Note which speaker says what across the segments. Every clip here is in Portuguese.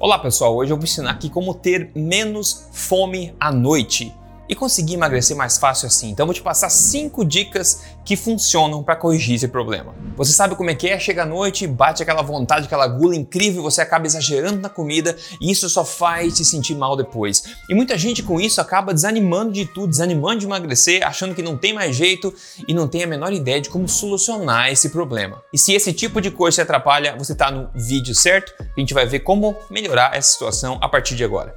Speaker 1: Olá pessoal, hoje eu vou ensinar aqui como ter menos fome à noite e conseguir emagrecer mais fácil assim. Então vou te passar cinco dicas que funcionam para corrigir esse problema. Você sabe como é que é? Chega à noite, bate aquela vontade, aquela gula incrível, você acaba exagerando na comida e isso só faz te sentir mal depois. E muita gente com isso acaba desanimando de tudo, desanimando de emagrecer, achando que não tem mais jeito e não tem a menor ideia de como solucionar esse problema. E se esse tipo de coisa te atrapalha, você está no vídeo certo? A gente vai ver como melhorar essa situação a partir de agora.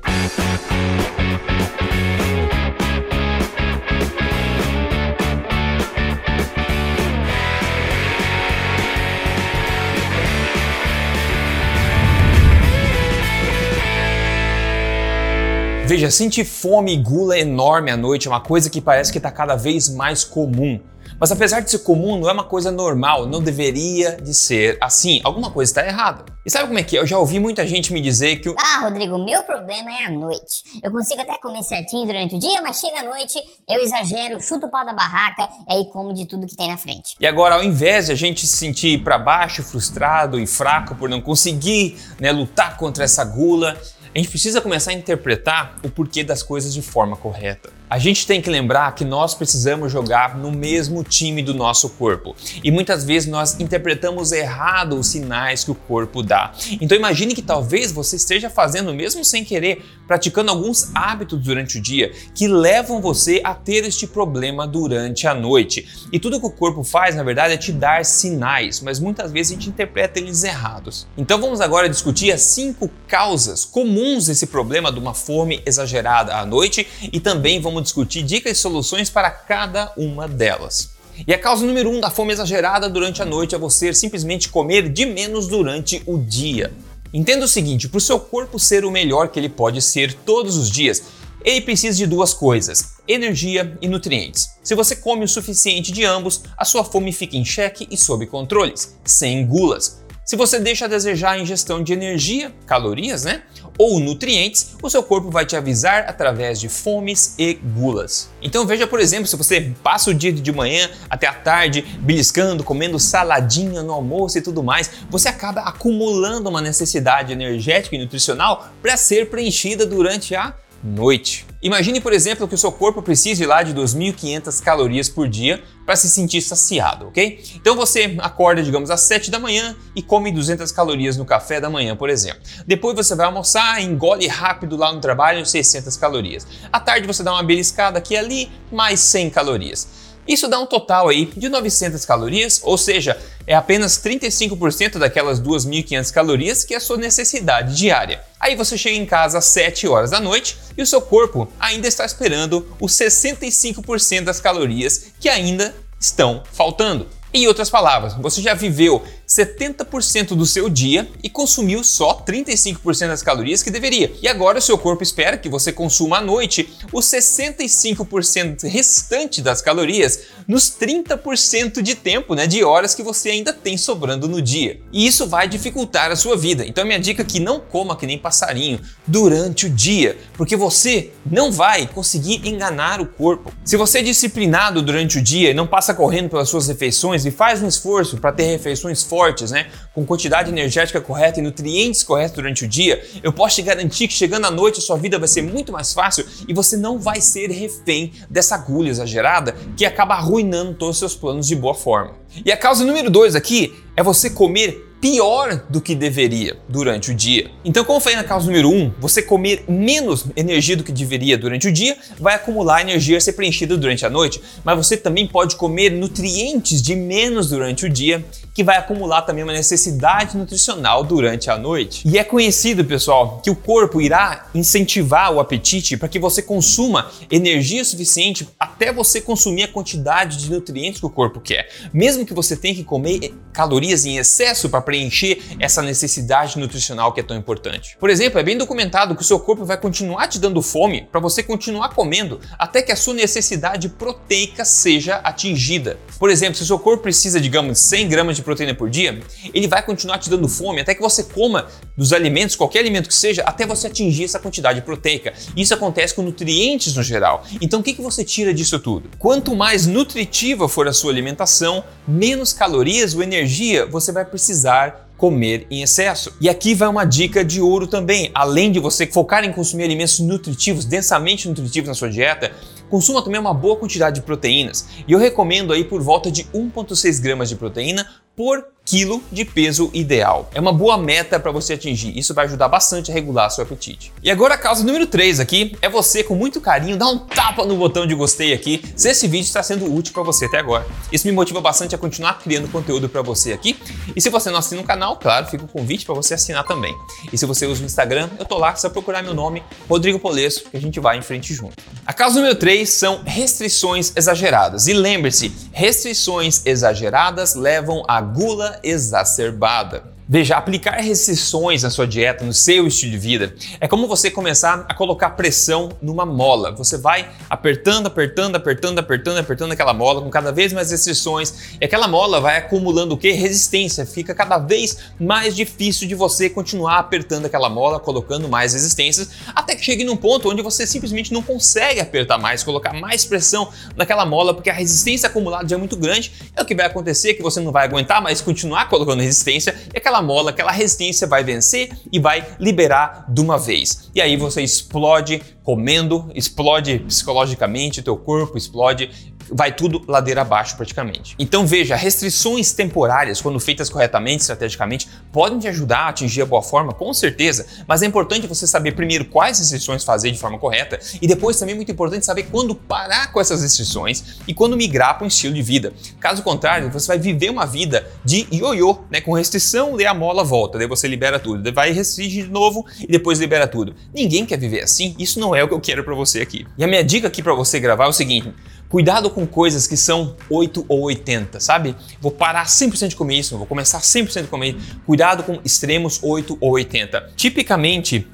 Speaker 1: Veja, sentir fome e gula enorme à noite é uma coisa que parece que está cada vez mais comum. Mas apesar de ser comum, não é uma coisa normal, não deveria de ser assim. Alguma coisa está errada. E sabe como é que é? Eu já ouvi muita gente me dizer que o...
Speaker 2: Ah, Rodrigo, meu problema é a noite. Eu consigo até comer certinho durante o dia, mas chega a noite, eu exagero, chuto o pau da barraca e aí como de tudo que tem na frente.
Speaker 1: E agora, ao invés de a gente se sentir para baixo, frustrado e fraco por não conseguir né, lutar contra essa gula, a gente precisa começar a interpretar o porquê das coisas de forma correta. A gente tem que lembrar que nós precisamos jogar no mesmo time do nosso corpo e muitas vezes nós interpretamos errado os sinais que o corpo dá. Então imagine que talvez você esteja fazendo, mesmo sem querer, praticando alguns hábitos durante o dia que levam você a ter este problema durante a noite. E tudo que o corpo faz, na verdade, é te dar sinais, mas muitas vezes a gente interpreta eles errados. Então vamos agora discutir as cinco causas comuns desse problema de uma fome exagerada à noite e também vamos vamos discutir dicas e soluções para cada uma delas. E a causa número um da fome exagerada durante a noite é você simplesmente comer de menos durante o dia. Entenda o seguinte: para o seu corpo ser o melhor que ele pode ser todos os dias, ele precisa de duas coisas: energia e nutrientes. Se você come o suficiente de ambos, a sua fome fica em xeque e sob controles, sem gulas. Se você deixa a desejar a ingestão de energia, calorias, né? Ou nutrientes, o seu corpo vai te avisar através de fomes e gulas. Então veja, por exemplo, se você passa o dia de manhã até a tarde beliscando, comendo saladinha no almoço e tudo mais, você acaba acumulando uma necessidade energética e nutricional para ser preenchida durante a noite. Imagine, por exemplo, que o seu corpo precise lá de 2.500 calorias por dia para se sentir saciado, ok? Então você acorda, digamos, às 7 da manhã e come 200 calorias no café da manhã, por exemplo. Depois você vai almoçar, engole rápido lá no trabalho 600 calorias. À tarde você dá uma beliscada aqui e ali, mais 100 calorias. Isso dá um total aí de 900 calorias, ou seja, é apenas 35% daquelas 2.500 calorias que é a sua necessidade diária. Aí você chega em casa às 7 horas da noite e o seu corpo ainda está esperando os 65% das calorias que ainda estão faltando. Em outras palavras, você já viveu 70% do seu dia e consumiu só 35% das calorias que deveria. E agora o seu corpo espera que você consuma à noite os 65% restante das calorias nos 30% de tempo, né, de horas que você ainda tem sobrando no dia. E isso vai dificultar a sua vida. Então minha dica é que não coma que nem passarinho durante o dia, porque você não vai conseguir enganar o corpo. Se você é disciplinado durante o dia e não passa correndo pelas suas refeições e faz um esforço para ter refeições fortes né, com quantidade energética correta e nutrientes corretos durante o dia, eu posso te garantir que chegando à noite a sua vida vai ser muito mais fácil e você não vai ser refém dessa agulha exagerada que acaba arruinando todos os seus planos de boa forma. E a causa número dois aqui é você comer pior do que deveria durante o dia. Então, como falei na causa número 1, um, você comer menos energia do que deveria durante o dia vai acumular energia a ser preenchida durante a noite, mas você também pode comer nutrientes de menos durante o dia, que vai acumular também uma necessidade nutricional durante a noite. E é conhecido, pessoal, que o corpo irá incentivar o apetite para que você consuma energia suficiente até você consumir a quantidade de nutrientes que o corpo quer. Mesmo que você tenha que comer calorias em excesso para preencher essa necessidade nutricional que é tão importante. Por exemplo, é bem documentado que o seu corpo vai continuar te dando fome para você continuar comendo até que a sua necessidade proteica seja atingida. Por exemplo, se o seu corpo precisa, digamos, de 100 gramas de proteína por dia, ele vai continuar te dando fome até que você coma dos alimentos, qualquer alimento que seja, até você atingir essa quantidade proteica. Isso acontece com nutrientes no geral. Então, o que, que você tira disso tudo? Quanto mais nutritiva for a sua alimentação, menos calorias ou energia você vai precisar comer em excesso. E aqui vai uma dica de ouro também. Além de você focar em consumir alimentos nutritivos, densamente nutritivos na sua dieta, consuma também uma boa quantidade de proteínas. E eu recomendo aí por volta de 1,6 gramas de proteína por quilo de peso ideal. É uma boa meta para você atingir. Isso vai ajudar bastante a regular seu apetite. E agora a causa número 3 aqui é você com muito carinho dar um tapa no botão de gostei aqui se esse vídeo está sendo útil para você até agora. Isso me motiva bastante a continuar criando conteúdo para você aqui. E se você não assina o canal, claro, fica o convite para você assinar também. E se você usa o Instagram, eu tô lá, só procurar meu nome, Rodrigo Polesso, que a gente vai em frente junto. A causa número 3 são restrições exageradas. E lembre-se, restrições exageradas levam a gula exacerbada. Veja, aplicar restrições na sua dieta, no seu estilo de vida, é como você começar a colocar pressão numa mola. Você vai apertando, apertando, apertando, apertando, apertando aquela mola com cada vez mais restrições e aquela mola vai acumulando o que? Resistência. Fica cada vez mais difícil de você continuar apertando aquela mola, colocando mais resistências, até que chegue num ponto onde você simplesmente não consegue apertar mais, colocar mais pressão naquela mola, porque a resistência acumulada já é muito grande. É o que vai acontecer que você não vai aguentar mais continuar colocando resistência e aquela aquela mola, aquela resistência vai vencer e vai liberar de uma vez. E aí você explode comendo, explode psicologicamente, teu corpo explode vai tudo ladeira abaixo praticamente. Então veja, restrições temporárias, quando feitas corretamente, estrategicamente, podem te ajudar a atingir a boa forma, com certeza, mas é importante você saber primeiro quais restrições fazer de forma correta e depois também é muito importante saber quando parar com essas restrições e quando migrar para um estilo de vida. Caso contrário, você vai viver uma vida de ioiô, né? Com restrição, daí a mola volta, daí você libera tudo, daí vai restringir de novo e depois libera tudo. Ninguém quer viver assim, isso não é o que eu quero para você aqui. E a minha dica aqui para você gravar é o seguinte: Cuidado com coisas que são 8 ou 80, sabe? Vou parar 100% de comer isso, vou começar 100% de comer. Cuidado com extremos 8 ou 80. Tipicamente,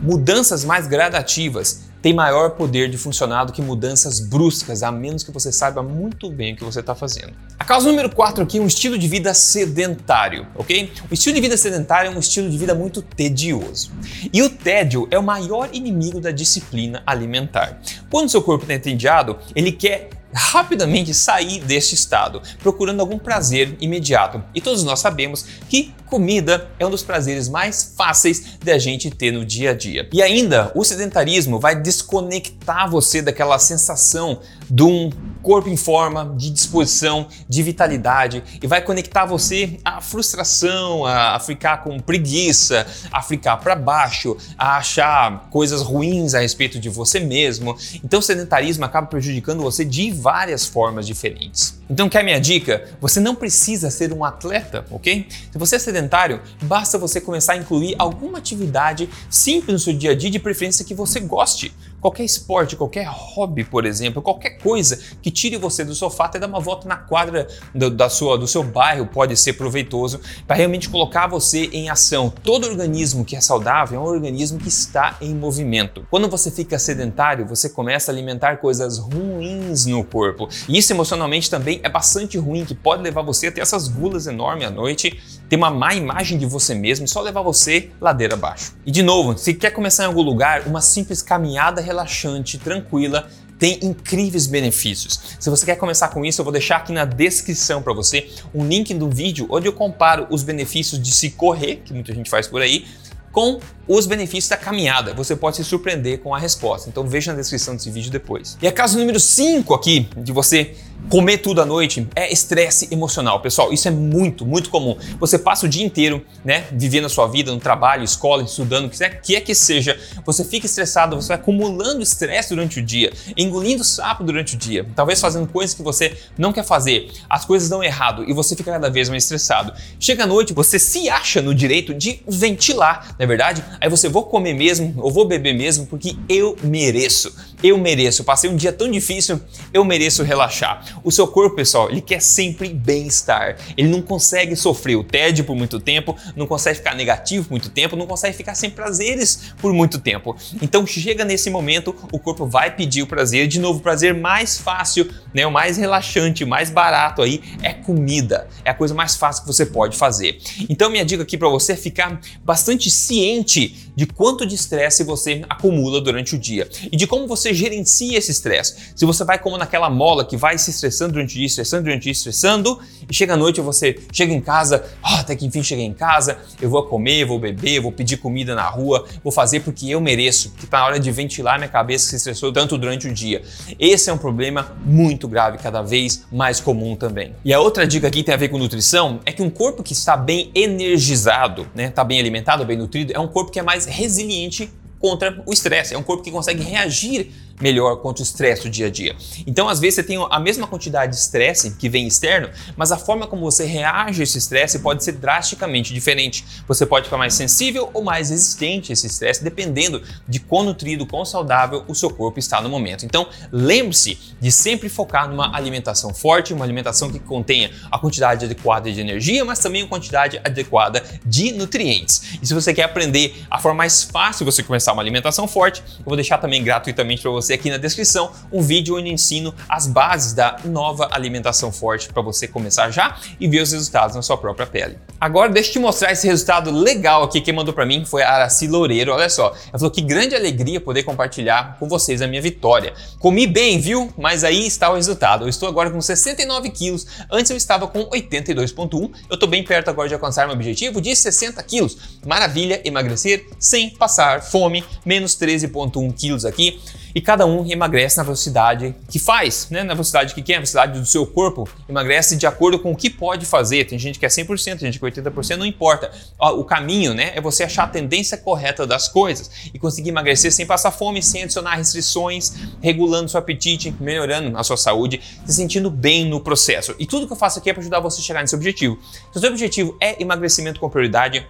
Speaker 1: mudanças mais gradativas tem maior poder de funcionar do que mudanças bruscas, a menos que você saiba muito bem o que você está fazendo. A causa número 4 aqui é um estilo de vida sedentário, ok? O estilo de vida sedentário é um estilo de vida muito tedioso. E o tédio é o maior inimigo da disciplina alimentar. Quando seu corpo está entediado, ele quer rapidamente sair deste estado, procurando algum prazer imediato. E todos nós sabemos que comida é um dos prazeres mais fáceis da gente ter no dia a dia. E ainda, o sedentarismo vai desconectar você daquela sensação de um corpo em forma, de disposição, de vitalidade e vai conectar você à frustração, a ficar com preguiça, a ficar para baixo, a achar coisas ruins a respeito de você mesmo. Então, o sedentarismo acaba prejudicando você de várias formas diferentes. Então, quer minha dica? Você não precisa ser um atleta, ok? Se você é sedentário, basta você começar a incluir alguma atividade simples no seu dia a dia, de preferência que você goste. Qualquer esporte, qualquer hobby, por exemplo, qualquer coisa que tire você do sofá, até dar uma volta na quadra do, da sua, do seu bairro pode ser proveitoso para realmente colocar você em ação. Todo organismo que é saudável é um organismo que está em movimento. Quando você fica sedentário, você começa a alimentar coisas ruins no corpo. E isso emocionalmente também é bastante ruim, que pode levar você a ter essas gulas enormes à noite, ter uma má imagem de você mesmo e só levar você ladeira abaixo. E de novo, se quer começar em algum lugar, uma simples caminhada relaxante, tranquila, tem incríveis benefícios. Se você quer começar com isso, eu vou deixar aqui na descrição para você um link do vídeo onde eu comparo os benefícios de se correr, que muita gente faz por aí, com os benefícios da caminhada. Você pode se surpreender com a resposta. Então veja na descrição desse vídeo depois. E a caso número 5 aqui de você Comer tudo à noite é estresse emocional, pessoal. Isso é muito, muito comum. Você passa o dia inteiro, né, vivendo a sua vida no trabalho, escola, estudando, o que é que, é que seja. Você fica estressado, você vai acumulando estresse durante o dia, engolindo sapo durante o dia, talvez fazendo coisas que você não quer fazer. As coisas dão errado e você fica cada vez mais estressado. Chega à noite, você se acha no direito de ventilar, não é verdade? Aí você vou comer mesmo, ou vou beber mesmo, porque eu mereço. Eu mereço. Passei um dia tão difícil, eu mereço relaxar. O seu corpo, pessoal, ele quer sempre bem-estar. Ele não consegue sofrer o tédio por muito tempo, não consegue ficar negativo por muito tempo, não consegue ficar sem prazeres por muito tempo. Então chega nesse momento, o corpo vai pedir o prazer, de novo, o prazer mais fácil, né, o mais relaxante, mais barato aí é comida. É a coisa mais fácil que você pode fazer. Então minha dica aqui para você é ficar bastante ciente de quanto de estresse você acumula durante o dia e de como você gerencia esse estresse. Se você vai como naquela mola que vai se estressando durante o dia, estressando durante o dia, estressando, e chega à noite você chega em casa, oh, até que enfim cheguei em casa, eu vou comer, vou beber, vou pedir comida na rua, vou fazer porque eu mereço, que tá na hora de ventilar minha cabeça que se estressou tanto durante o dia. Esse é um problema muito grave, cada vez mais comum também. E a outra dica aqui tem a ver com nutrição, é que um corpo que está bem energizado, né, está bem alimentado, bem nutrido, é um corpo que é mais resiliente contra o estresse. É um corpo que consegue reagir melhor contra o estresse do dia a dia. Então, às vezes, você tem a mesma quantidade de estresse que vem externo, mas a forma como você reage a esse estresse pode ser drasticamente diferente. Você pode ficar mais sensível ou mais resistente a esse estresse, dependendo de quão nutrido, quão saudável o seu corpo está no momento. Então, lembre-se de sempre focar numa alimentação forte, uma alimentação que contenha a quantidade adequada de energia, mas também a quantidade adequada de nutrientes. E se você quer aprender a forma mais fácil de você começar uma alimentação forte, eu vou deixar também gratuitamente para você você aqui na descrição um vídeo onde ensino as bases da nova alimentação forte para você começar já e ver os resultados na sua própria pele. Agora deixa eu te mostrar esse resultado legal aqui. Quem mandou para mim foi a Araci Loureiro. Olha só, ela falou que grande alegria poder compartilhar com vocês a minha vitória. Comi bem, viu? Mas aí está o resultado. Eu estou agora com 69 quilos. Antes eu estava com 82,1. Eu estou bem perto agora de alcançar meu objetivo de 60 quilos. Maravilha, emagrecer sem passar fome. Menos 13,1 quilos aqui e cada um emagrece na velocidade que faz, né? na velocidade que quer, na velocidade do seu corpo, emagrece de acordo com o que pode fazer. Tem gente que é 100%, tem gente que é 80%, não importa. O caminho né, é você achar a tendência correta das coisas e conseguir emagrecer sem passar fome, sem adicionar restrições, regulando seu apetite, melhorando a sua saúde, se sentindo bem no processo. E tudo que eu faço aqui é para ajudar você a chegar nesse objetivo. Se o seu objetivo é emagrecimento com prioridade,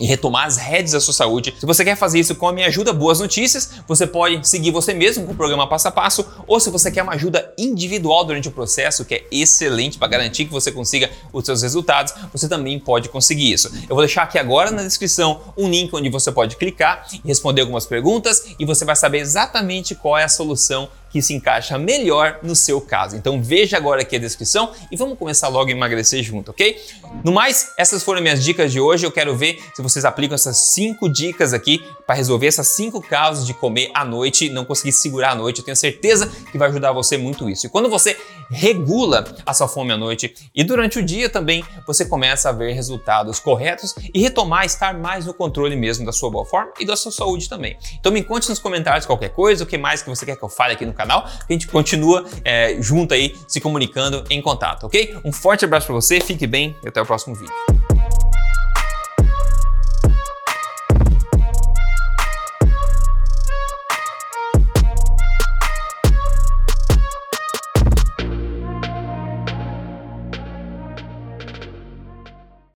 Speaker 1: e retomar as redes da sua saúde. Se você quer fazer isso com a minha ajuda, boas notícias, você pode seguir você mesmo com o programa passo a passo, ou se você quer uma ajuda individual durante o processo, que é excelente para garantir que você consiga os seus resultados, você também pode conseguir isso. Eu vou deixar aqui agora na descrição um link onde você pode clicar e responder algumas perguntas e você vai saber exatamente qual é a solução que se encaixa melhor no seu caso. Então veja agora aqui a descrição e vamos começar logo a emagrecer junto, ok? No mais, essas foram minhas dicas de hoje. Eu quero ver se vocês aplicam essas cinco dicas aqui para resolver essas cinco causas de comer à noite e não conseguir segurar à noite. Eu tenho certeza que vai ajudar você muito isso. E quando você regula a sua fome à noite e durante o dia também, você começa a ver resultados corretos e retomar estar mais no controle mesmo da sua boa forma e da sua saúde também. Então me conte nos comentários qualquer coisa, o que mais que você quer que eu fale aqui no canal, que a gente continua é, junto aí se comunicando em contato, ok? Um forte abraço para você, fique bem e até o próximo vídeo.